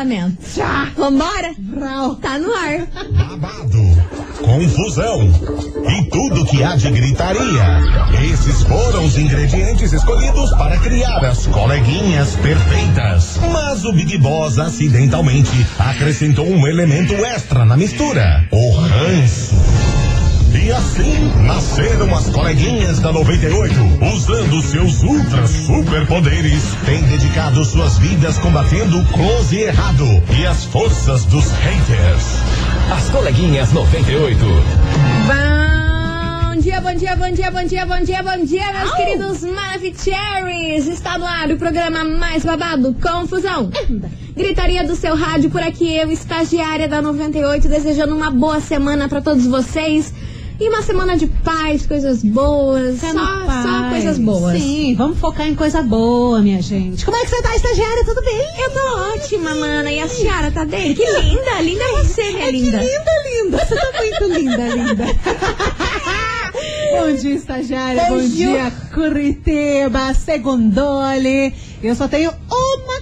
aí o pensamento. Tchá! Vambora? Vrau. Tá no ar. Babado, confusão e tudo que há de gritaria. Esses foram os ingredientes escolhidos para criar as coleguinhas perfeitas. Mas o Big Boss acidentalmente acrescentou um elemento extra na mistura: o ranço. E assim nasceram as coleguinhas da 98, usando seus ultra superpoderes, têm dedicado suas vidas combatendo o close e errado e as forças dos haters. As coleguinhas 98. Bom dia, bom dia, bom dia, bom dia, bom dia, bom dia, meus queridos Maravicheries! Está no ar o programa mais babado, Confusão. Gritaria do seu rádio por aqui, eu, estagiária da 98, desejando uma boa semana para todos vocês. E uma semana de paz, coisas boas, só, só coisas boas. Sim, vamos focar em coisa boa, minha gente. Como é que você tá, estagiária? Tudo bem? Eu tô ótima, mana. E a Ciara tá bem? Que linda, linda é você, minha Ai, linda. Que linda, linda. Você tá muito linda, linda. Bom dia, estagiária. Bom Beijo. dia, Curitiba, Segundole. Eu só tenho uma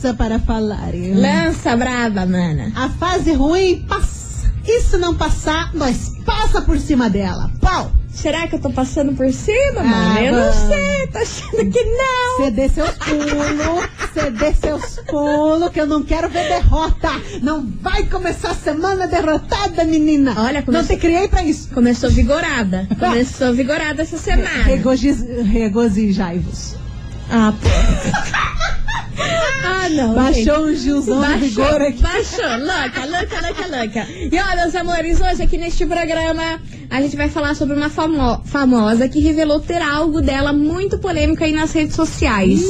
coisa para falar. Lança brava, mana. A fase ruim passa. E se não passar, nós passa por cima dela. Pau! Será que eu tô passando por cima, Ah, mana? Eu não sei, tô achando que não. Você dê seus pulos, você dê seus pulos, que eu não quero ver derrota. Não vai começar a semana derrotada, menina. Olha, não começou- te criei pra isso. Começou vigorada. Começou vigorada essa semana. Regozijai-vos. Ah, pô. ah, não. gente. Baixou um Gilzão de vigor aqui. baixou, louca, louca, louca, louca. E ó, meus amores, hoje aqui neste programa a gente vai falar sobre uma famo- famosa que revelou ter algo dela muito polêmico aí nas redes sociais.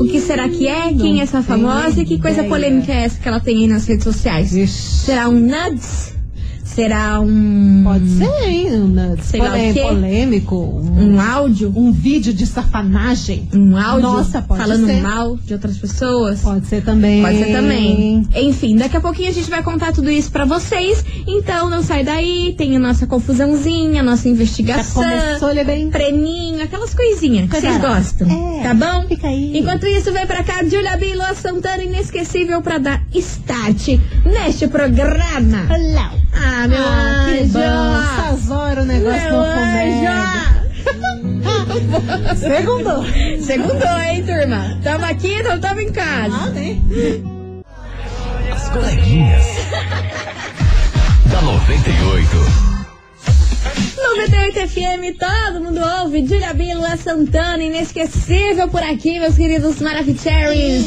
o que será que é? Quem é essa famosa? E que coisa ideia. polêmica é essa que ela tem aí nas redes sociais? Ixi. Será um nudes? Será um. Pode ser, hein? Um, Sei lá o quê. polêmico. Um, Um áudio? um vídeo de safanagem. Um áudio Nossa, pode falando ser. mal de outras pessoas? Pode ser também. Pode ser também. Enfim, daqui a pouquinho a gente vai contar tudo isso pra vocês. Então não sai daí, tem a nossa confusãozinha, nossa Já investigação, começou, ele bem. prêmio, aquelas coisinhas que vocês gostam. É, Tá bom? fica aí. Enquanto isso, vem pra cá, Julia Bila Santana, inesquecível pra dar start neste programa. Olá. Ah, meu Ah, que anjo! bom. Essas horas o negócio Meu não começa. anjo! Segundo. Segundou, hein, turma? Tamo aqui, então tamo em casa. Ah, né? As coleguinhas. da 98. 98 FM, todo mundo ouve. Julia Bila Santana, inesquecível por aqui, meus queridos Maravicheries.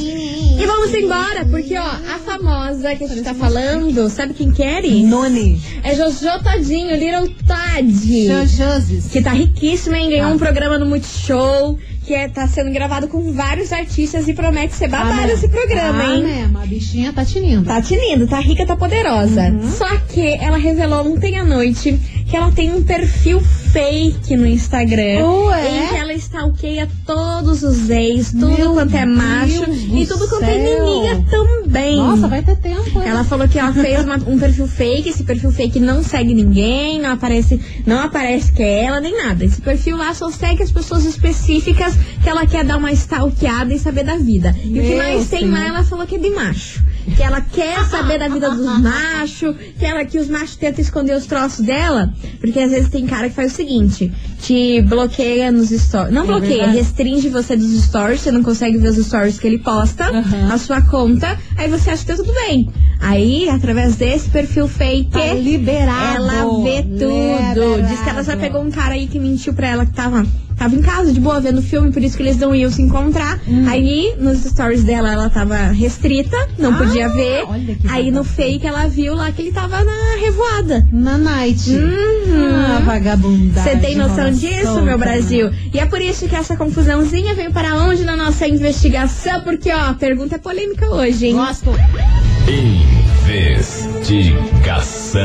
E vamos embora, porque ó, a famosa que a gente tá falando, sabe quem quer? Noni. É Jojo Todinho, Little Todd. Jojoses. Que tá riquíssima, hein? Ganhou Tá. um programa no Multishow, que é, tá sendo gravado com vários artistas e promete ser babado esse programa, ah, hein? mesmo. A bichinha tá tinindo. Tá tinindo, tá rica, tá poderosa. Uhum. Só que ela revelou ontem à noite que ela tem um perfil fake no Instagram. Ué? Em que ela stalkeia todos os ex, tudo Meu quanto é macho Deus e do tudo quanto é menina também. Nossa, vai ter tempo. hein? Ela falou que ela fez uma- um perfil fake, esse perfil fake não segue ninguém, não aparece, não aparece que é ela, nem nada. Esse perfil lá só segue as pessoas específicas que ela quer dar uma stalkeada e saber da vida. E o que Meu mais tem Senhor. lá, ela falou que é de macho. Que ela quer saber da vida dos machos, que ela que os machos tentam esconder os troços dela, porque às vezes tem cara que faz o seguinte, te bloqueia nos stories. Não É bloqueia, verdade. restringe você dos stories, você não consegue ver os stories que ele posta, Aham. a sua conta, aí você acha que tá tudo bem. Aí, através desse perfil fake, Tá liberado. ela vê tudo. Liberado. Diz que ela já pegou um cara aí que mentiu pra ela que tava, tava em casa, de boa, vendo filme, por isso que eles não iam se encontrar. Hum. Aí, nos stories dela, ela tava restrita, não Ah, podia ver. olha que Aí, no vagabunda. fake, ela viu lá que ele tava na revoada. Na night. Uhum. Ah, vagabundagem. Você tem noção disso, solta, meu né? Brasil? E é por isso que essa confusãozinha veio para onde na nossa investigação? Porque, ó, a pergunta é polêmica hoje, hein? Gosto. Investigação.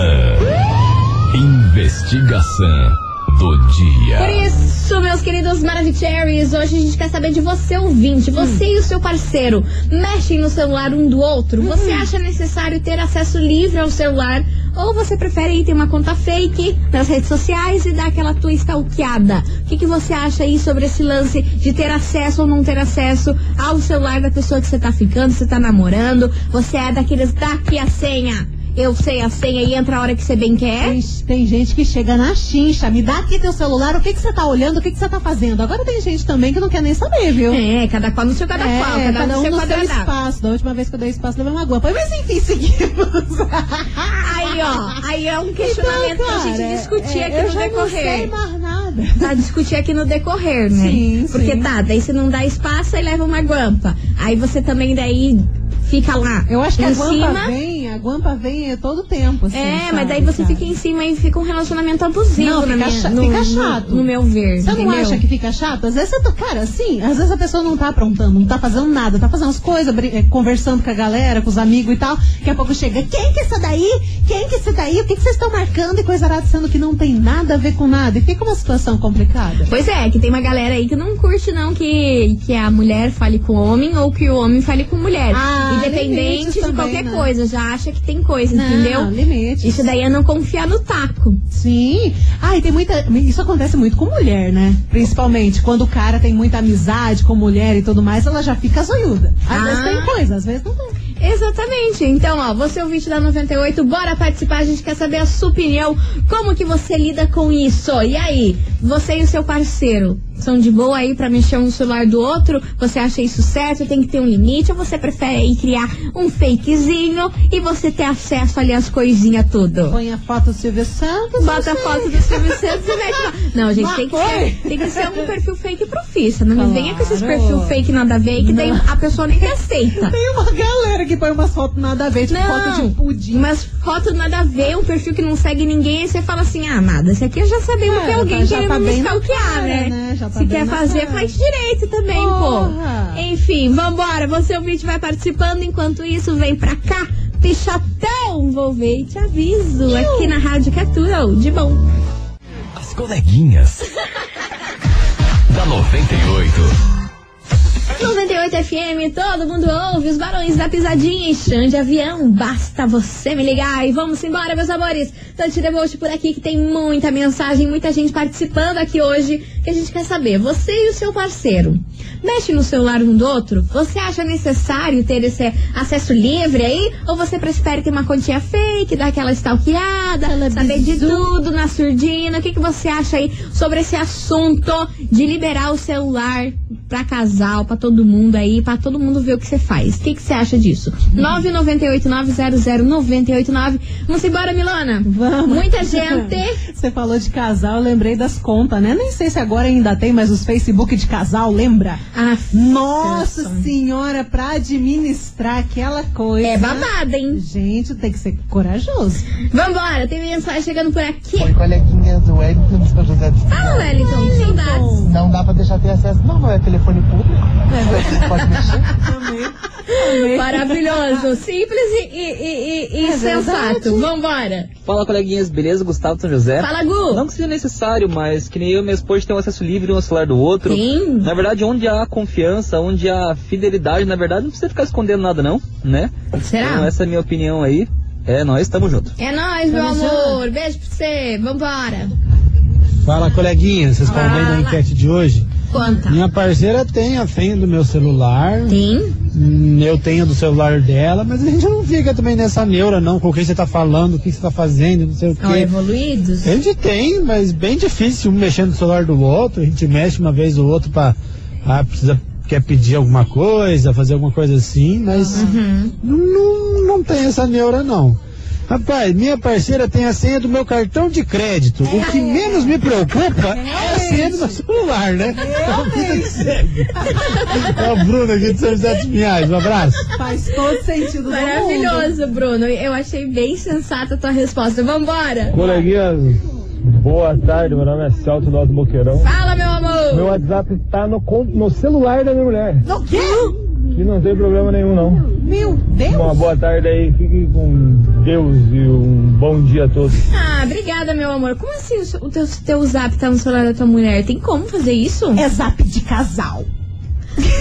Investigação do dia. Por isso, meus queridos Maravicheries, hoje a gente quer saber de você, ouvinte. Você e o seu parceiro mexem no celular um do outro? Você acha necessário ter acesso livre ao celular Ou você prefere ir ter uma conta fake nas redes sociais e dar aquela tua stalkeada? O que, que você acha aí sobre esse lance de ter acesso ou não ter acesso ao celular da pessoa que você tá ficando, você tá namorando? Você é daqueles daqui a senha? Eu sei a senha e entra a hora que você bem quer? Tem, tem gente que chega na chincha, me dá aqui teu celular, o que que você tá olhando, o que que você tá fazendo. Agora tem gente também que não quer nem saber, viu? É, cada qual no seu cada É, qual, cada, cada um no seu no seu espaço. Da última vez que eu dei espaço, levei uma guampa. Mas enfim, seguimos. Aí, ó, aí é um questionamento Então, pra gente cara, discutir é, aqui eu no já Não sei decorrer. mais nada. Pra discutir aqui no decorrer, né? Sim, Porque sim. tá, daí você não dá espaço e leva uma guampa. Aí você também daí fica lá. Eu acho que em a guampa cima. vem, a guampa vem todo tempo. Assim, É, sabe, mas daí você cara? fica em cima e fica um relacionamento abusivo Não, fica minha, cha- no, fica no- chato. No, meu ver. Você não entendeu? acha que fica chato? Às vezes você tá, cara, assim, às vezes a pessoa não tá aprontando, não tá fazendo nada, tá fazendo as coisas, eh, conversando com a galera, com os amigos e tal. Daqui a pouco chega, quem que é essa daí? Quem que é esse daí? O que, que vocês estão marcando e coisa arada, sendo que não tem nada a ver com nada. E fica uma situação complicada. Pois é, que tem uma galera aí que não curte não que, que a mulher fale com o homem ou que o homem fale com mulher. Ah, Independente de qualquer né? coisa, já acha que tem coisa, Não, entendeu? limites. Isso daí é não confiar no taco. Sim. Ah, e tem muita. Isso acontece muito com mulher, né? Principalmente quando o cara tem muita amizade com mulher e tudo mais, ela já fica zoiuda. Às Ah. vezes tem coisa, às vezes não tem. Exatamente. Então, ó, você é ouvinte da 98, bora participar, a gente quer saber a sua opinião, como que você lida com isso? E aí, você e o seu parceiro são de boa aí pra mexer um no celular do outro? Você acha isso certo? Tem que ter um limite? Ou você prefere aí criar um fakezinho e você ter acesso ali às coisinhas tudo? Põe a foto do Silvio Santos. Bota a você- foto do Silvio Santos e mete lá. Não, gente, tem que, Mas ser, foi. tem que ser um perfil fake profissa. Não me Claro. venha com esses perfil fake nada a ver, que daí a pessoa nem aceita. Tem uma galera que põe umas fotos nada a ver, tipo foto de pudim. Mas foto nada a ver, um perfil que não segue ninguém, você fala assim, ah, nada, esse aqui já sabemos É, que é alguém já querendo tá me stalkear, cara, né? né? Tá Se quer fazer, cara. faz direito também, Porra. pô. Enfim, vambora, você ouvinte vai participando, enquanto isso, vem pra cá, pichatão, vou ver e te aviso, aqui na Rádio Catura, de bom. As coleguinhas. da 98. 98 FM, todo mundo ouve os barões da pisadinha e chão de avião. Basta você me ligar e vamos embora, meus amores. Tante Devolte por aqui que tem muita mensagem, muita gente participando aqui hoje que a gente quer saber. Você e o seu parceiro mexe no celular um do outro? Você acha necessário ter esse acesso livre aí? Ou você prefere ter uma continha fake, dar aquela stalkeada, saber de tudo na surdina? O que, que você acha aí sobre esse assunto de liberar o celular pra casal, pra todo mundo aí, pra todo mundo ver o que você faz? O que, que você acha disso? 998-900-989. Vamos embora, Milana? Vamos. Muita gente. Você falou de casal, eu lembrei das contas, né? Nem sei se agora ainda tem, mas os Facebook de casal, lembra? Ah, Nossa Nossa. senhora, pra administrar aquela coisa. é babada, hein? Gente, tem que ser corajoso. Vambora, tem mensagem chegando por aqui. Oi, coleguinhas do Wellington de São José dos Fala, Wellington, saudades. Não dá pra deixar ter acesso, não, não é telefone público. Você pode mexer. Maravilhoso, simples e, e, e, e É sensato. Vambora. Fala, coleguinhas, beleza? Gustavo de São José. Fala, Gu. Não que seja necessário, mas que nem eu e minha esposa tem um acesso livre um ao celular do outro. Sim. Na verdade, onde há confiança, onde há fidelidade, na verdade, não precisa ficar escondendo nada, não, né? Será? Então, essa é a minha opinião aí. É, nós estamos juntos. É nóis, meu Tamo amor. Beijo pra você. Vambora. Fala, coleguinha, vocês estão bem na enquete de hoje? Conta. Minha parceira tem a senha do meu celular, Tem? hum, eu tenho do celular dela, mas a gente não fica também nessa neura, não, com quem você tá falando, o que você tá fazendo, não sei o quê. evoluídos? A gente tem, mas bem difícil um mexendo no celular do outro, a gente mexe uma vez ou outra pra, ah, precisa, quer pedir alguma coisa, fazer alguma coisa assim, mas Uhum. não, não, não tem essa neura, não. Rapaz, minha parceira tem a senha do meu cartão de crédito. O que menos me preocupa é a senha do meu celular, né? Então. É o Bruno aqui de São José dos Pinhais. Um abraço. Faz todo sentido. Maravilhoso, Bruno. Eu achei bem sensata a tua resposta. Vambora. Coleguinhas, boa tarde, meu nome é Celso do Alto Boqueirão. Fala, meu amor. Meu WhatsApp tá no, no celular da minha mulher, No quê? que não tem problema nenhum não. Meu Deus! Uma boa tarde aí, fique com Deus e um bom dia a todos. Ah, obrigada, meu amor. Como assim o, seu- o teu, teu zap tá no celular da tua mulher? Tem como fazer isso? É zap de casal.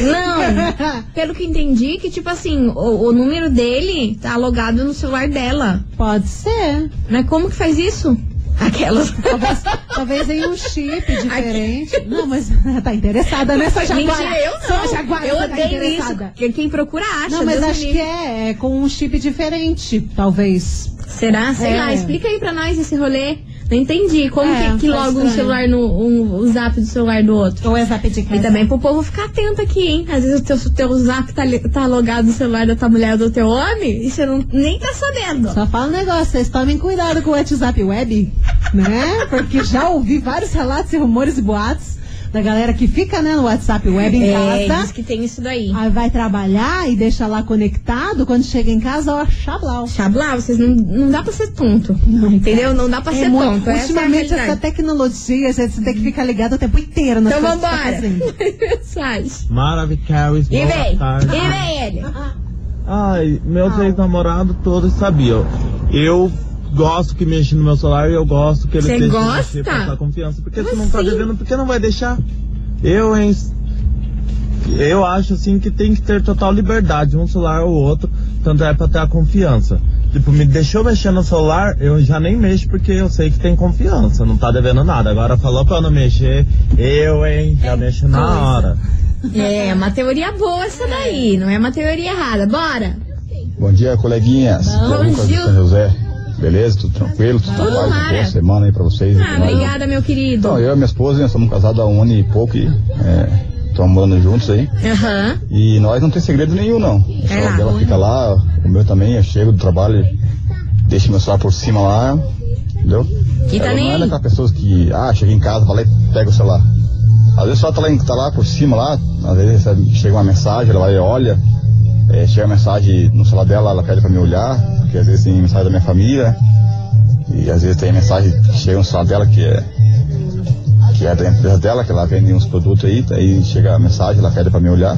Não, pelo que entendi, que tipo assim, o, o número dele tá logado no celular dela. Pode ser. Mas como que faz isso? Aquelas. Talvez, talvez em um chip diferente. Não, mas tá interessada nessa jaguara. Mentira, eu Só não. jaguara eu tá odeio interessada. isso. Que Quem procura acha. Não, mas Deus acho que é, é com um chip diferente, talvez. Será? Sei É. lá, explica aí pra nós esse rolê. Não entendi. Como É, que, que tá loga um estranho. celular no. Um, o zap do celular do outro? Ou é zap de E casa. também pro povo ficar atento aqui, hein? Às vezes o teu, teu zap tá, tá logado no celular da tua mulher ou do teu homem e você não, nem tá sabendo. Só fala um negócio, vocês tomem cuidado com o WhatsApp web, né? Porque já ouvi vários relatos e rumores e boatos da galera que fica, né, no WhatsApp web em É, casa. diz que tem isso daí. Aí vai trabalhar e deixa lá conectado. Quando chega em casa, ó, chablau. Chablau, vocês não, não dá pra ser tonto. entendeu? Não dá pra ser muito- tonto. Essa é a ultimamente, essa tecnologia, você tem que ficar ligado o tempo inteiro Então tá vambora. Maravilhoso. E vem, e vem ele. Ai, meus ex-namorados todos sabiam. Eu gosto que mexa no meu celular e eu gosto que ele Cê deixe gosta? passar confiança. Porque Como se não tá assim? devendo, por que não vai deixar? Eu, hein? Eu acho assim que tem que ter total liberdade, um celular ou outro, tanto é pra ter a confiança. Tipo, me deixou mexer no celular, eu já nem mexo porque eu sei que tem confiança, não tá devendo nada. Agora falou pra eu não mexer, eu, hein, já mexo na coisa. hora. É, uma teoria boa essa daí, não é uma teoria errada. Bora! Bom dia, coleguinhas. Bom é dia. São José. Beleza? Tudo tranquilo? Tudo Tudo paz? Mara. boa semana aí pra vocês. Ah, mais? obrigada, meu querido. Então, eu e minha esposa, nós somos casados há um ano e pouco e estamos morando juntos aí. Aham. E nós não tem segredo nenhum, não. O É lá, dela fica lá, o meu também, eu chego do trabalho, deixo meu celular por cima lá, entendeu? E tá nem não é daquelas pessoas que, ah, chega em casa, vai lá e pega o celular. Às vezes só tá lá, tá lá por cima lá, às vezes recebe- chega uma mensagem, ela vai e olha, é, chega uma mensagem no celular dela, ela pede pra me olhar, porque às vezes tem mensagem da minha família, e às vezes tem mensagem que chega celular dela que é que é da empresa dela, que ela vende uns produtos aí, aí chega a mensagem, ela pede pra me olhar.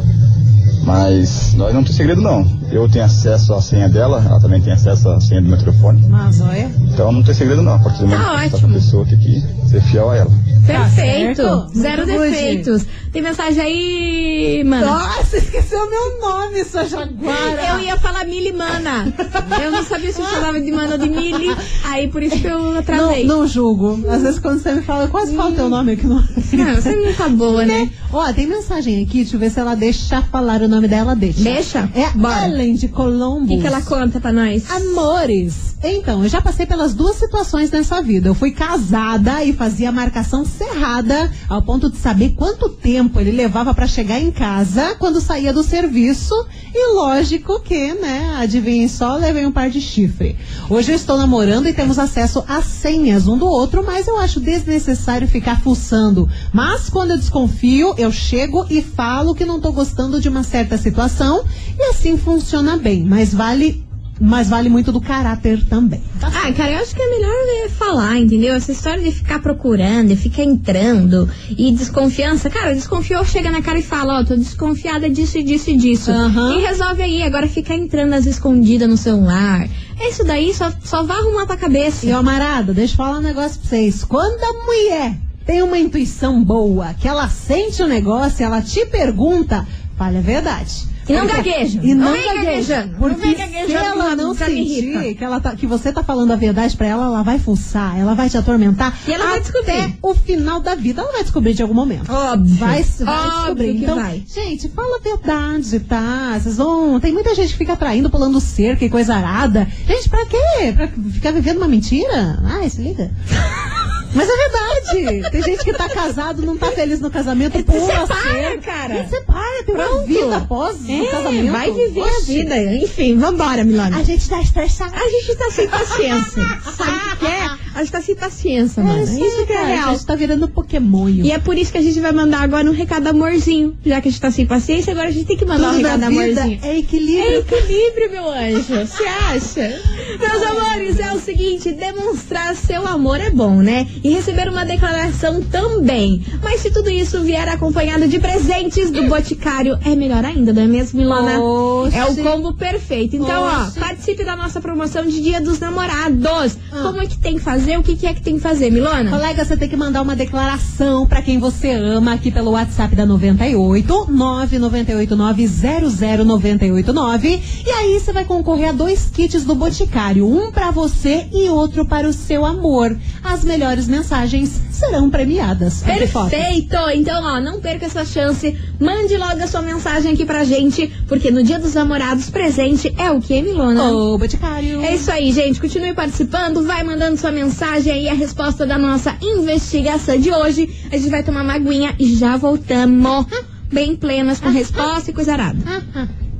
Mas nós não tem segredo não. Eu tenho acesso à senha dela, ela também tem acesso à senha do meu telefone. Mas olha. Então não tem segredo não. A partir do momento Tá que você tá pessoa tem que ser fiel a ela. Perfeito. certo. Zero Muito good. defeitos. Tem mensagem aí, mano. Nossa, esqueceu meu nome, sua jaguara. Eu ia falar Mili Mana. Eu não sabia se eu chamava de Mana ou de Mili. Aí por isso que eu atrasei. Não, não julgo. Às vezes quando você me fala, eu quase falo teu nome aqui no. Ah, você não tá boa, né? Ó, tem mensagem aqui, deixa eu ver se ela deixa falar o nome dela, deixa. Deixa? É Bora. Ellen de Colombo. O que, que ela conta pra nós? Amores, então, eu já passei pelas duas situações nessa vida. Eu fui casada e fazia marcação cerrada, ao ponto de saber quanto tempo ele levava pra chegar em casa quando saía do serviço. E lógico que, né, adivinhem só, levei um par de chifre. Hoje eu estou namorando e temos acesso às senhas um do outro, mas eu acho desnecessário ficar fuçando. Mas quando eu desconfio, eu chego e falo que não tô gostando de uma certa situação e assim funciona bem. Mas vale mas vale muito do caráter também. Ah, cara, eu acho que é melhor é, falar, entendeu? Essa história de ficar procurando, de ficar entrando e desconfiança. Cara, desconfiou, chega na cara e fala, ó, tô desconfiada disso e disso e disso. Aham. E resolve aí, agora ficar entrando às escondidas no celular. Isso daí só, só vai arrumar tua cabeça. E ó, Marada, deixa eu falar um negócio pra vocês. Quando a mulher tem uma intuição boa, que ela sente o negócio, ela te pergunta, fale a verdade. E não gagueja. E não, Não gagueja. Não Porque vem se ela não sentir que, ela tá, que você tá falando a verdade pra ela, ela vai fuçar, ela vai te atormentar. E ela vai descobrir. o final da vida. Ela vai descobrir de algum momento. Óbvio. Vai, vai Óbvio descobrir. então, vai. gente, fala a verdade, tá? Vocês vão. Tem muita gente que fica traindo, pulando cerca e coisa arada. Gente, pra quê? Pra ficar vivendo uma mentira? Ai, se liga. Mas é verdade. Tem gente que tá casado, não tá feliz no casamento, pula separa, cara. Se separa, tem uma vida após o É, casamento. vai viver a Oxe. vida. Enfim, vambora, Milana. A gente tá estressado. A gente tá sem paciência. Sabe o que é? A gente tá sem paciência, mano. isso, isso que é real. A gente tá virando Pokémon. E é por isso que a gente vai mandar agora um recado amorzinho. Já que a gente tá sem paciência, agora a gente tem que mandar um Tudo recado na vida amorzinho. é equilíbrio. É equilíbrio, meu anjo. Você acha? Meus amores, é o seguinte, demonstrar seu amor é bom, né? E receber uma declaração também. Mas se tudo isso vier acompanhado de presentes do Boticário, é melhor ainda, não é mesmo, Milona? Oxi. É o combo perfeito. Então, Oxi. ó, participe da nossa promoção de Dia dos Namorados. Ah. Como é que tem que fazer? O que, que é que tem que fazer, Milona? Colega, você tem que mandar uma declaração pra quem você ama aqui pelo WhatsApp da 98 998900989 e aí você vai concorrer a dois kits do Boticário, um pra você e outro para o seu amor. As melhores mensagens serão premiadas. Perfeito! Então, ó, não perca essa chance. Mande logo a sua mensagem aqui pra gente, porque no Dia dos Namorados presente é o que, Milona? Ô, Boticário. É isso aí, gente. Continue participando, vai mandando sua mensagem aí, a resposta da nossa investigação de hoje. A gente vai tomar uma aguinha e já voltamos. Bem plenas com resposta e coisa arada.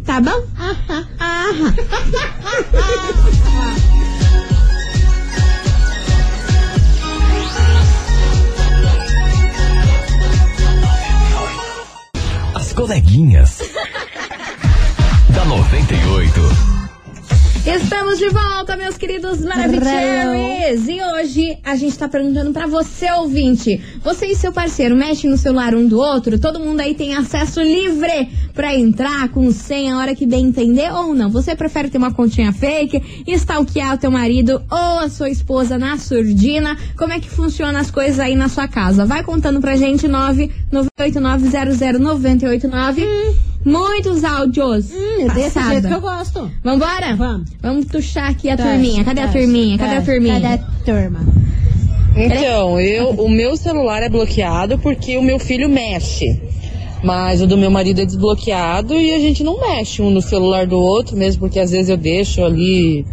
Tá bom? Ah, As coleguinhas. da 98. Estamos de volta, meus queridos Maravicheries! E hoje a gente tá perguntando pra você, ouvinte. Você e seu parceiro mexem no celular um do outro? Todo mundo aí tem acesso livre pra entrar com senha a hora que bem entender ou não? Você prefere ter uma continha fake, stalkear o teu marido ou a sua esposa na surdina? Como é que funciona as coisas aí na sua casa? Vai contando pra gente, 998900989. Muitos áudios. Hum, é desse Passada. jeito que eu gosto. Vambora? Vamos. Vamos tuxar aqui a Tá, turminha. Cadê a tá, turminha? Cadê a tá, turminha? Cadê a turma? Então, eu, o meu celular é bloqueado porque o meu filho mexe. Mas o do meu marido é desbloqueado e a gente não mexe um no celular do outro, mesmo porque às vezes eu deixo ali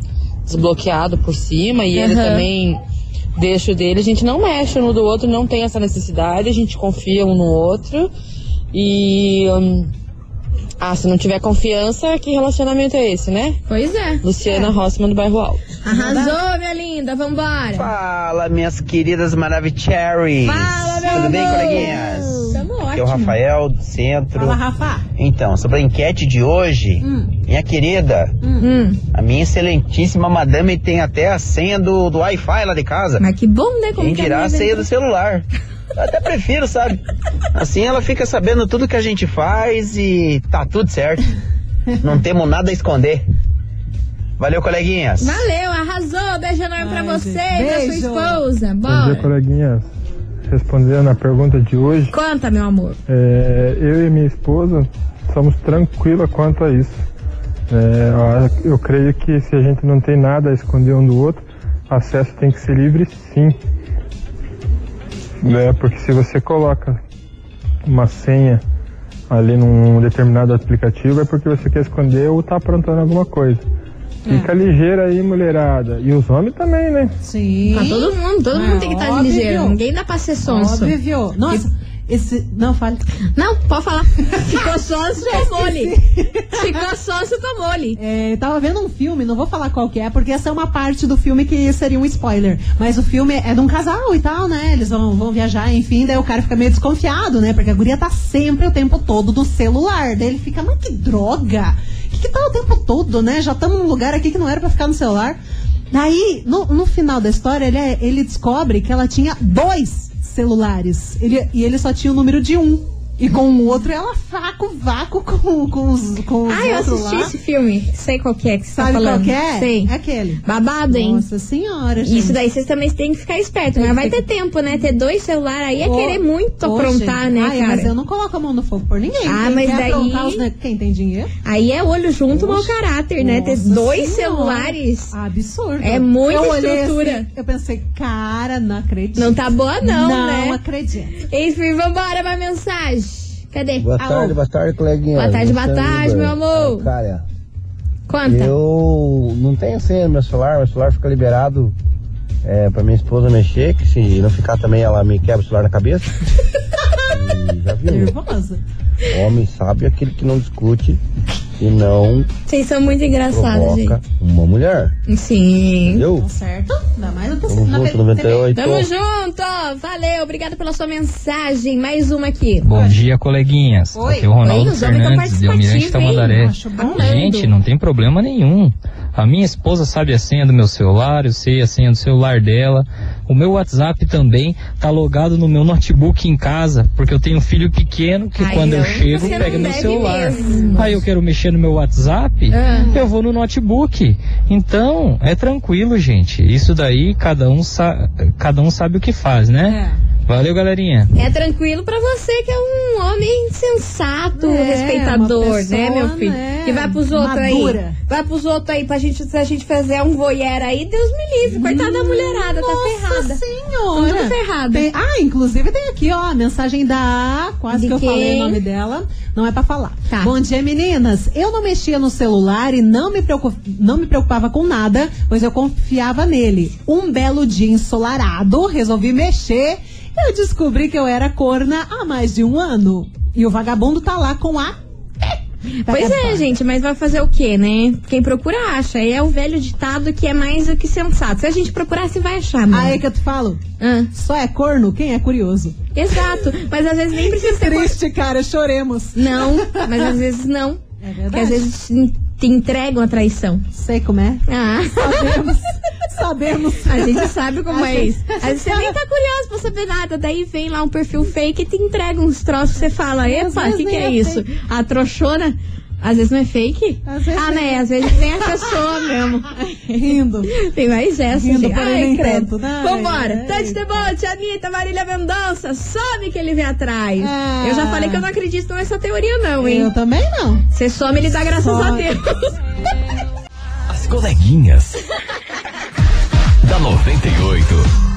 desbloqueado por cima e ele Aham. também deixa o dele. A gente não mexe um no do outro, não tem essa necessidade, a gente confia um no outro. E. hum, ah, se não tiver confiança, que relacionamento é esse, né? Pois é. Luciana Rossman do Bairro Alto. Arrasou, minha linda. Vambora. Fala, minhas queridas Maravicheries. Fala, meu Tudo bem, amor? coleguinhas? Aqui é o. Rafael, do centro. Fala, Rafa. Então, sobre a enquete de hoje, minha querida, Hum. a minha excelentíssima madame tem até a senha do, do Wi-Fi lá de casa. Mas que bom, né? Como Quem que dirá a senha do celular. Eu até prefiro, sabe? Assim ela fica sabendo tudo que a gente faz e tá tudo certo. Não temos nada a esconder. Valeu, coleguinhas. Valeu, arrasou. Beijo enorme pra Ai, você gente, e pra sua esposa. Bom dia, Bora. coleguinhas. Respondendo a pergunta de hoje, Conta, meu amor. é, eu e minha esposa somos tranquilas quanto a isso. É, eu creio que se a gente não tem nada a esconder um do outro, acesso tem que ser livre sim. Né? Porque se você coloca uma senha ali num determinado aplicativo é porque você quer esconder ou tá aprontando alguma coisa. Fica ligeira aí, mulherada. E os homens também, né? Sim. Pra todo mundo, todo É, mundo tem que estar de óbvio. ligeiro. Ninguém dá pra ser sonso. Óbvio. Nossa, esse... Não, fale. Não, pode falar. Ficou sonso, tomou-lhe. Ficou sonso, tomou-lhe. É, eu tava vendo um filme, não vou falar qual que é, porque essa é uma parte do filme que seria um spoiler. Mas o filme é de um casal e tal, né? Eles vão, vão viajar, enfim, daí o cara fica meio desconfiado, né? Porque a guria tá sempre o tempo todo no celular. Daí ele fica, mas que droga! Que que tá o tempo todo, né? Já estamos num lugar aqui que não era pra ficar no celular. Daí, no, no final da história, ele, é- ele descobre que ela tinha dois celulares. Ele, e ele só tinha o número de um. E com o outro ela vácuo, vácuo com, com os, com os Ah, eu assisti lá. esse filme. Sei qual que é que você Sabe tá falando. qual que é? Sei. Aquele. Babado, hein? Nossa senhora, gente. Isso daí vocês também têm que ficar esperto, mas vai ter tempo, né? Ter dois celulares aí é querer muito ô, aprontar, gente. né, Ai, cara? mas eu não coloco a mão no fogo por ninguém. Ah, Quem mas daí- Quem tem dinheiro? Aí é olho junto, mau Oxe, caráter, né? Ter dois senhora. celulares. Absurdo. É muita eu estrutura. assim, eu pensei, cara, não acredito. Não tá boa, não, não né? acredito. Enfim, vambora pra mensagem. Cadê? Boa Alô? tarde, boa tarde, coleguinha. Boa tarde, boa tarde, meu amor. Cara, Conta. eu não tenho senha no meu celular, meu celular fica liberado é, pra minha esposa mexer, que se não ficar também ela me quebra o celular na cabeça. e já viu? Nervosa. Homem sabe aquele que não discute e não Vocês são muito engraçados, gente. uma mulher. Sim. Entendeu? Tá certo? Ainda mais no Tamo na junto, TV. 98. Tamo junto! Valeu, obrigada pela sua mensagem. Mais uma aqui. Bom dia, coleguinhas. Oi. Aqui é o Ronaldo Oi, tão Fernandes, de Almirante? Tamandaré. Gente, não tem problema nenhum. A minha esposa sabe a senha do meu celular, eu sei a senha do celular dela. O meu WhatsApp também tá logado no meu notebook em casa, porque eu tenho um filho pequeno que Ai, quando eu não, chego pega meu celular. mesmo. Aí eu quero mexer no meu WhatsApp, Ah. eu vou no notebook. Então, é tranquilo, gente. Isso daí cada um, sa cada um sabe o que faz, né? Valeu, galerinha. É tranquilo pra você que é um sensato, É, respeitador, pessoa, né, meu filho? né, E vai pros outros madura. aí. Vai pros outros aí pra gente, se a gente fizer um voyeur aí, Deus me livre. Coitada da mulherada, tá ferrada. Senhora. Tudo ferrada. Tem- ah, inclusive tem aqui, ó, a mensagem da. Quase De que eu quem? falei o nome dela. Não é pra falar. Tá. Bom dia, meninas. Eu não mexia no celular e não me, preocup... não me preocupava com nada, pois eu confiava nele. Um belo dia ensolarado, resolvi mexer. Eu descobri que eu era corna há mais de um ano. E o vagabundo tá lá com a. Pois é, gente, mas vai fazer o quê, né? Quem procura acha. E é o velho ditado que é mais do que sensato. Se a gente procurar, você vai achar, mano. Aí é que eu te falo. Só é corno quem é curioso. Exato. Mas às vezes nem precisa ser Triste, cara, choremos. Não, mas às vezes não. É Porque verdade. às vezes te- entregam a traição. Sei como é. Ah. Sabemos. Sabemos. A gente sabe como A é gente- isso. Às vezes você nem tá curioso pra saber nada. Daí vem lá um perfil fake e te entrega uns troços você fala, epa, o que, que é é isso? A trouxona. Às vezes não é fake? Às vezes ah, nem né? é. Às vezes nem a pessoa mesmo. Rindo. Tem mais essa, Rindo, gente. porém Ai, credo. Ai, Vambora. ai. Tante Debote, Anitta, Marília Mendonça. Some que ele vem atrás. Ah. Eu já falei que eu não acredito nessa teoria, não, hein? Eu também não. Você some, ele dá graças Some. a Deus. As coleguinhas. da 98.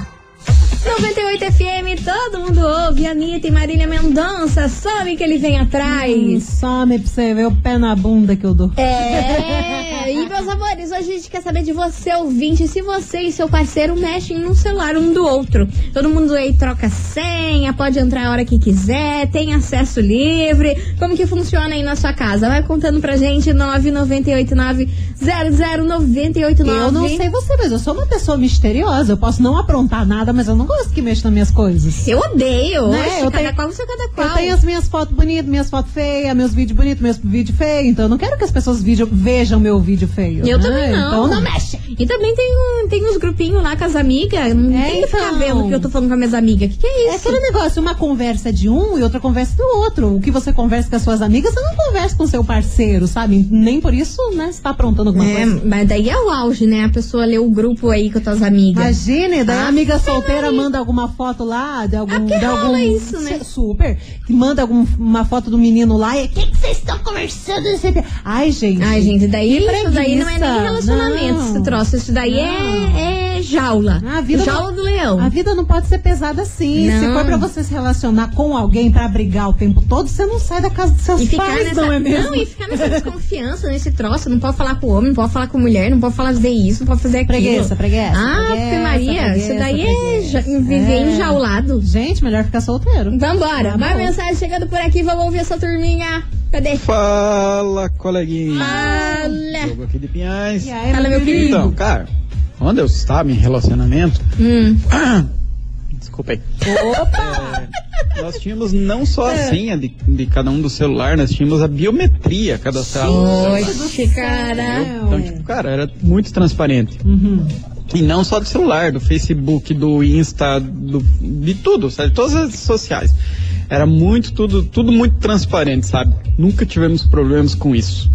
98 FM, todo mundo ouve. Anitta e Marília Mendonça, some que ele vem atrás. Some pra você ver o pé na bunda que eu dou. É, e meus amores, hoje a gente quer saber de você, ouvinte, se você e seu parceiro mexem no celular um do outro. Todo mundo aí troca senha, pode entrar a hora que quiser, tem acesso livre. Como que funciona aí na sua casa? Vai contando pra gente, 998900989. Eu não sei você, mas eu sou uma pessoa misteriosa. Eu posso não aprontar nada, mas eu não gosto que mexa nas minhas coisas. Eu odeio. Né? Oxe, Eu cada tenho- qual no seu cada qual. Eu tenho as minhas fotos bonitas, minhas fotos feias, meus vídeos bonitos, meus vídeos feios. Então eu não quero que as pessoas vídeo- vejam meu vídeo feio. Eu né? também não. Então não mexe. E também tem, um, tem uns grupinhos lá com as amigas. Não É, tem que ficar então. vendo o que eu tô falando com as minhas amigas. O que, que é É isso? aquele negócio, uma conversa é de um e outra conversa do outro. O que você conversa com as suas amigas, você não conversa com seu parceiro, sabe? Nem por isso, né, você tá aprontando alguma É, coisa. mas daí é o auge, né? A pessoa lê o grupo aí com as tuas amigas. Imagine, daí a Ah, amiga solteira lá. Manda alguma foto lá, de algum. porque de algum isso, né? Super. Que manda algum, uma foto do menino lá e. O que vocês estão conversando? Não sei o quê." Ai, gente. Ai, gente, daí isso daí não é nem preguiça. relacionamento, Não. esse troço. Isso daí é, é jaula. A vida jaula não- do leão. A vida não pode ser pesada assim. Se Não. for pra você se relacionar com alguém pra brigar o tempo todo, você não sai da casa dos seus E pais, nessa, não é mesmo? e ficar nessa desconfiança, nesse troço. Não pode falar com o homem, não pode falar com a mulher, não pode falar fazer isso, não pode fazer aquilo. Preguiça, preguiça, Ah, preguiça, Maria, preguiça, isso daí preguiça. é viver É. enjaulado. Gente, melhor ficar solteiro. Vambora, Tá vai mensagem chegando por aqui, vamos ouvir essa turminha. Cadê? Fala, coleguinha. Fala. Jogo aqui de Pinhais. E aí, Fala, meu querido. Então, cara, quando eu estava em relacionamento, Hum. desculpa aí. Opa! É, nós tínhamos não só a senha de, de cada um do celular, nós tínhamos a biometria cadastrada. Oxe, cara. Então, tipo, cara, era muito transparente. Uhum. E não só do celular, do Facebook, do Insta, do, de tudo, sabe? Todas as redes sociais. Era muito, tudo, tudo muito transparente, sabe? Nunca tivemos problemas com isso.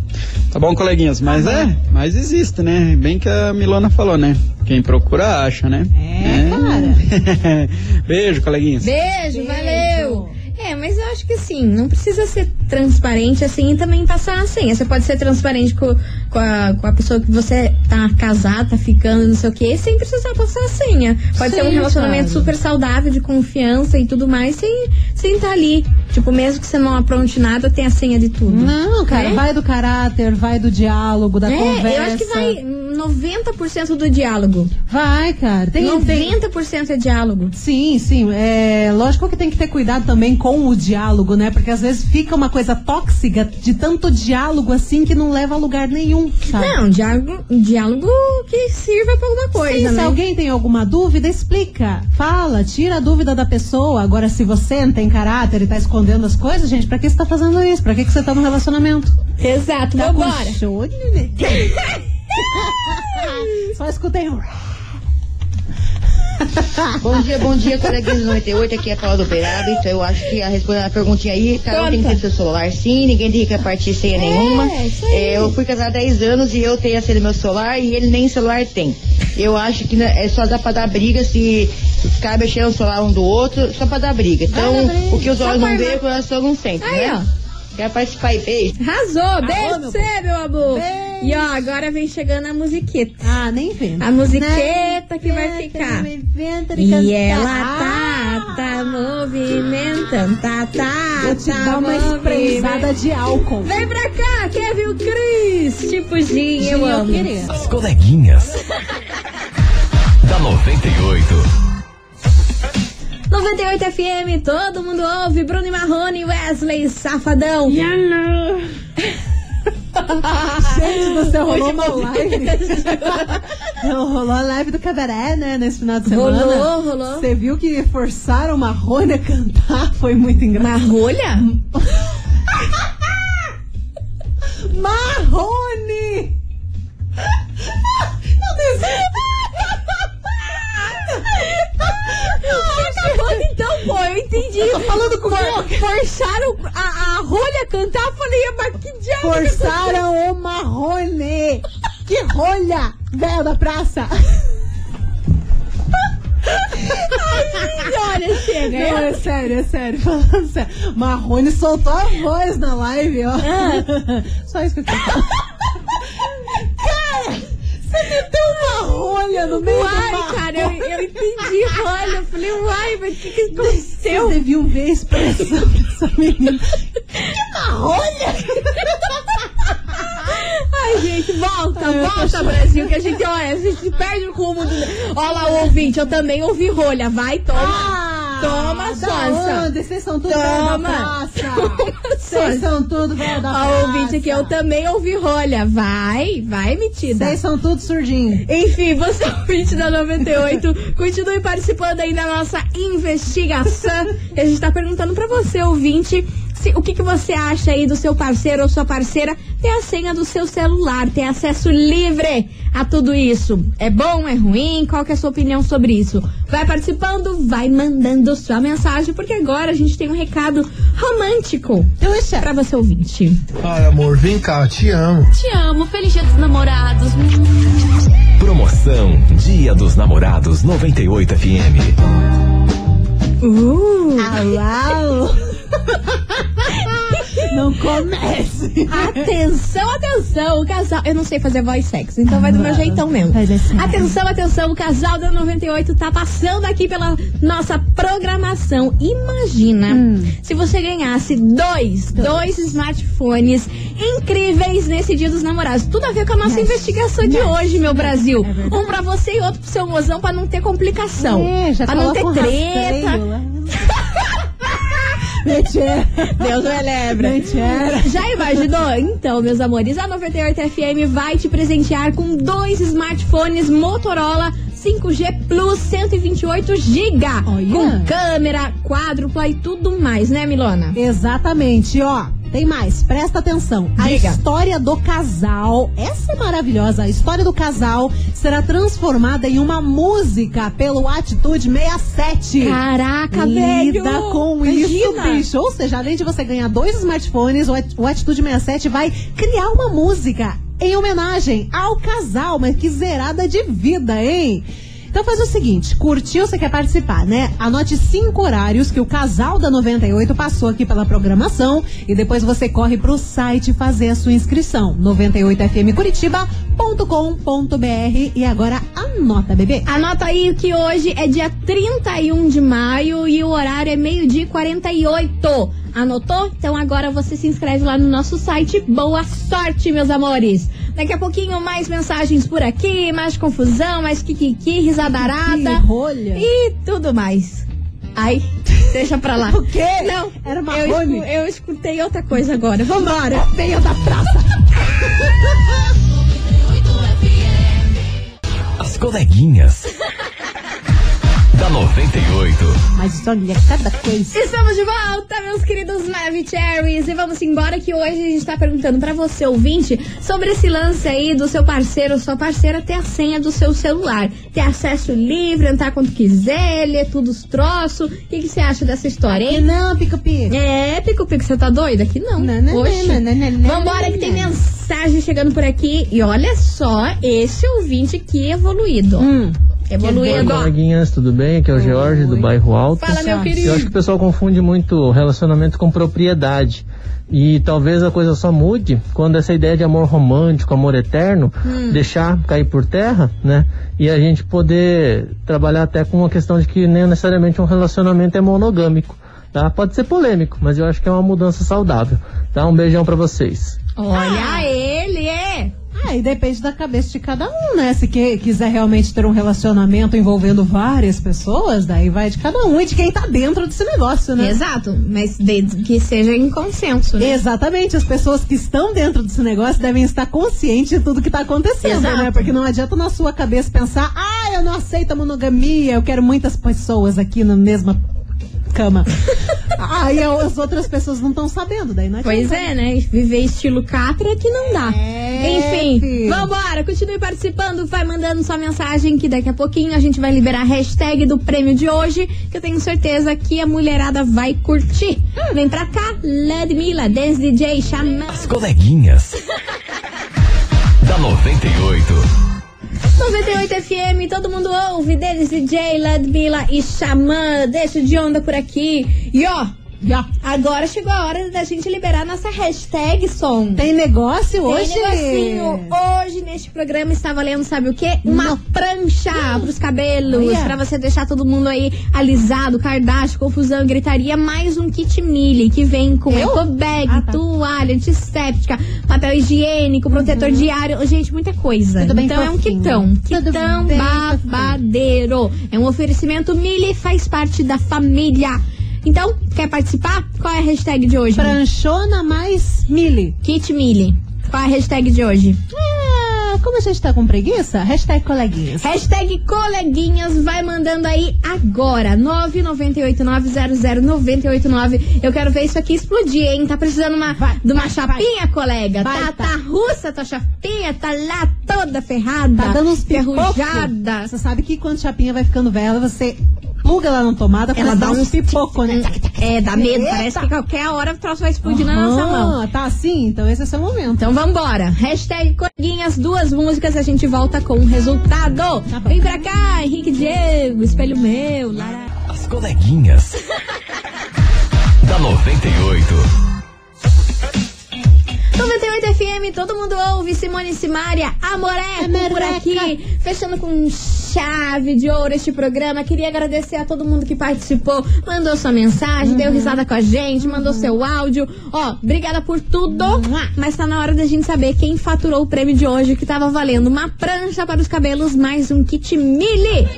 Tá bom, coleguinhas? Mas é, mas existe, né? Bem que a Milona falou, né? Quem procura acha, né? É, cara. Beijo, coleguinhas. Beijo, valeu. É, mas eu acho que assim, não precisa ser transparente assim e também passar a senha. Você pode ser transparente com, com, a, com a pessoa que você tá casado, tá ficando, não sei o quê, sem precisar passar a senha. Pode ser um Sim, relacionamento claro. super saudável, de confiança e tudo mais, sem sem tá ali. Tipo, mesmo que você não apronte nada, tem a senha de tudo. Não, cara, É? vai do caráter, vai do diálogo, da É, conversa. eu acho que vai 90% do diálogo. Vai, cara. Tem, tem... 90% é diálogo. Sim, sim. É, lógico que tem que ter cuidado também com o diálogo, né? Porque às vezes fica uma coisa tóxica de tanto diálogo assim que não leva a lugar nenhum, sabe? Não, diálogo, diálogo que sirva pra alguma coisa, Sim, né? se alguém tem alguma dúvida, explica. Fala, tira a dúvida da pessoa. Agora, se você não tem caráter e tá escondendo as coisas, gente? Pra que você tá fazendo isso? Pra que, que você tá no relacionamento? Exato, Tá vambora. show, nenê. Só escutei um. Bom dia, bom dia, coleguinhas do 98, aqui é a Paula do Operário. Então eu acho que a respondendo a perguntinha aí, cada um tem que ter seu celular sim, ninguém tem que repartir senha nenhuma. É, eu fui casada há 10 anos e eu tenho a senha do meu celular e ele nem celular tem. Eu acho que né, é só dá pra dar briga se ficar mexendo no celular um do outro, só pra dar briga. Então, o que os olhos não veem, o coração não sente, Aí, né? Quer participar aí, beijo. Arrasou, beijo pra você, meu amor. E ó, agora vem chegando a musiqueta. Ah, nem vem. A musiqueta que vai ficar. E ela tá, tá movimentando, tá, tá, Vou te tá dar uma esprezada de álcool. Vem pra cá, Kevin Cris, tipo Gin, eu amo. queria. As coleguinhas. da 98. 98 FM, todo mundo ouve. Bruno e Marrone, Wesley, Safadão. Gente do céu, rolou uma eu- live. Não, rolou a live do cabaré, né, nesse final de semana. Rolou, rolou. Você viu que forçaram Marrone a cantar? Foi muito engraçado. Uma Forçaram a, a rolha cantar, eu falei, mas que diabo Forçaram o Marrone! Que rolha, velho da praça! Ai, olha, chega. Não, é sério, é sério, falando sério. Marrone soltou a voz na live, ó. Só isso que eu queria falar. Cara, você uma rolha no meio do Uai, Marrone. cara, eu, eu entendi rolha. Eu falei, uai, mas o que, que aconteceu? Vocês deviam ver a expressão dessa menina. Que marrolha! Ai, gente, volta, Ai, volta. Brasil, que a gente, olha, a gente perde o rumo do. Olha lá o ouvinte, eu também ouvi rolha. Vai, toma. toma, da sonsa. Vocês são tudo velho da Toma. Vocês são tudo velho da Ó, o ouvinte aqui, eu também ouvi rolha. Vai, vai, metida. Vocês são tudo surdinho. Enfim, você é ouvinte da 98, continue participando aí da nossa investigação. E a gente tá perguntando pra você, ouvinte, se, o que, que você acha aí do seu parceiro ou sua parceira ter a senha do seu celular, ter acesso livre a tudo isso. É bom, é ruim? Qual que é a sua opinião sobre isso? Vai participando, vai mandando sua mensagem, porque agora a gente tem um recado romântico pra você ouvinte. Ai, amor, vem cá, te amo. Te amo, feliz dia dos namorados. Promoção Dia dos Namorados 98 FM. Uh! Uau! Não comece! Atenção, atenção, o casal. Eu não sei fazer voz sexy, então vai do meu jeitão mesmo. Atenção, atenção, o casal da 98 tá passando aqui pela nossa programação. Imagina Hum. se você ganhasse dois, dois smartphones incríveis nesse dia dos namorados. Tudo a ver com a nossa investigação de Yes. hoje, meu Brasil. É um pra você e outro pro seu mozão pra não ter complicação. É, já pra não ter treta. rastreio lá. Deus me lembra. Já imaginou? Então, meus amores, a 98 FM vai te presentear com dois smartphones Motorola 5G Plus 128 GB. Com câmera, quádrupla e tudo mais, né, Milona? Exatamente, ó. Tem mais, presta atenção. A Diga. história do casal, essa é maravilhosa. A história do casal será transformada em uma música pelo Atitude 67. Caraca, Lida velho! com isso, Imagina! bicho. Ou seja, além de você ganhar dois smartphones, o Atitude 67 vai criar uma música em homenagem ao casal, mas que zerada de vida, hein? Então faz o seguinte, curtiu, você quer participar, né? Anote cinco horários que o casal da 98 passou aqui pela programação e depois você corre pro site fazer a sua inscrição. 98fmcuritiba.com.br e agora anota, bebê. Anota aí que hoje é dia 31 de maio e o horário é meio-dia e 48. Anotou? Então agora você se inscreve lá no nosso site. Boa sorte, meus amores! Daqui a pouquinho mais mensagens por aqui, mais confusão, mais kikiki, risadarada. rolha. E tudo mais. Ai, deixa pra lá. O quê? Não, Era eu, Marrone? escu- eu escutei outra coisa agora. Vambora! Venha da praça. coleguinhas. da da 98. Mas olha cada coisa. Estamos de volta, meus queridos Maravicheries. E vamos embora que hoje a gente tá perguntando pra você, ouvinte, sobre esse lance aí do seu parceiro ou sua parceira ter a senha do seu celular. Ter acesso livre, entrar quando quiser, ler tudo os troços. O que, que você acha dessa história, hein? Não, pico-pico. É, pico-pico, você tá doido? Aqui não. Não, não, Oxe. não, não, não, não, Vambora não, que tem mensagem chegando por aqui. E olha só, esse ouvinte aqui evoluído. Hum. Evoluído, ó. Coleguinhas, tudo bem? Aqui é o George do bairro Alto. Fala, meu querido. Eu acho que o pessoal confunde muito relacionamento com propriedade. E talvez a coisa só mude quando essa ideia de amor romântico, amor eterno, Hum. deixar cair por terra, né? E a gente poder trabalhar até com uma questão de que nem necessariamente um relacionamento é monogâmico. Tá? Pode ser polêmico, mas eu acho que é uma mudança saudável. Tá? Um beijão pra vocês. Olha ele, é. E depende da cabeça de cada um, né? Se que- quiser realmente ter um relacionamento envolvendo várias pessoas, daí vai de cada um e de quem tá dentro desse negócio, né? Exato, mas desde que seja em consenso, né? Exatamente, as pessoas que estão dentro desse negócio devem estar conscientes de tudo que tá acontecendo, Exato. né? Porque não adianta na sua cabeça pensar, ah, eu não aceito a monogamia, eu quero muitas pessoas aqui na mesma cama. Aí as outras pessoas não estão sabendo, daí não adianta. Pois é, né? Viver estilo catra que não dá. Enfim, filho. vambora, continue participando, vai mandando sua mensagem que daqui a pouquinho a gente vai liberar a hashtag do prêmio de hoje, que eu tenho certeza que a mulherada vai curtir. Vem pra cá, Ludmilla, Dance DJ, chama. As coleguinhas. da 98. 98 FM, todo mundo ouve, deles DJ, Ludmilla e Xamã, deixa de onda por aqui. E ó, agora chegou a hora da gente liberar nossa hashtag som. Tem negócio Tem hoje? negocinho. Hoje neste programa está valendo, sabe o quê? Uma prancha pros cabelos, Olha. pra você deixar todo mundo aí alisado, Kardashian, confusão, gritaria, mais um kit mili que vem com Eu? eco bag, Ah, tá. toalha, antisséptica, papel higiênico, protetor diário, gente, muita coisa. Tudo bem então é um quitão, quitão babadeiro. É um oferecimento mili, faz parte da família. Então, quer participar? Qual é a hashtag de hoje? Pranchona mais mili. Kit mili. Qual é a hashtag de hoje? Ah, como a gente tá com preguiça, hashtag coleguinhas. Hashtag coleguinhas, vai mandando aí agora. 998900989. Eu quero ver isso aqui explodir, hein? Tá precisando uma, de uma vai, chapinha, colega? Vai, tá, tá. tá russa tua chapinha? Tá lá toda ferrada? Tá dando uns ferrujada. Você sabe que quando chapinha vai ficando velha, você pluga lá na tomada, Ela dá uns pipocos, né? É, dá medo. Eita. Parece que qualquer hora o troço vai explodir na nossa mão. Ah, Tá assim? Então esse é o seu momento. Então vambora. Hashtag Coleguinhas, duas músicas, a gente volta com o resultado. Tá. Vem pra cá, Henrique Diego, espelho meu, Lara. As coleguinhas. da 98. 98 FM, todo mundo ouve, Simone e Simaria, Amoreco Amoreca. por aqui, fechando com chave de ouro este programa. Queria agradecer a todo mundo que participou, mandou sua mensagem, Uhum. deu risada com a gente, mandou seu áudio. Ó, obrigada por tudo, mas tá na hora da gente saber quem faturou o prêmio de hoje, que tava valendo uma prancha para os cabelos, mais um kit mili.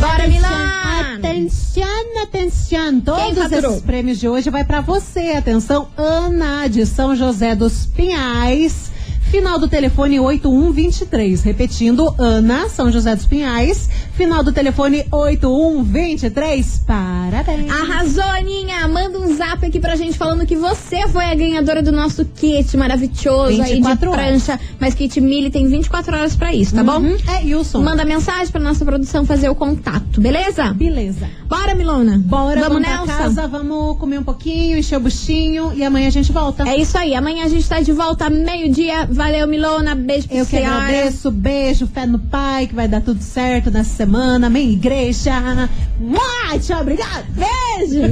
Bora, Milão! Atenção, atenção. Todos esses prêmios de hoje vai pra você. Atenção, Ana de São José dos Pinhais. Final do telefone 8123. Repetindo, Ana, São José dos Pinhais. Final do telefone 8123. Parabéns. Arrasou, Aninha! Manda um zap aqui pra gente falando que você foi a ganhadora do nosso kit maravilhoso aí de 24 horas. prancha. Mas kit Mili tem 24 horas pra isso, tá bom? Uhum. É, e o som? Manda mensagem pra nossa produção fazer o contato, beleza? Beleza. Bora, Milona. Bora, vamos vamos nessa? casa, vamos comer um pouquinho, encher o buchinho e amanhã a gente volta. É isso aí. Amanhã a gente tá de volta meio-dia. Valeu, Milona. Beijo pra Eu que senhora. agradeço, beijo, fé no pai, que vai dar tudo certo nessa semana. Amém, igreja. Mua, tchau, obrigado. Beijo.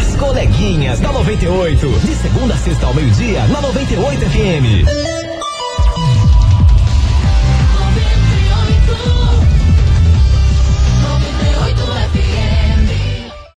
As coleguinhas da 98. De segunda a sexta ao meio-dia, na 98 FM.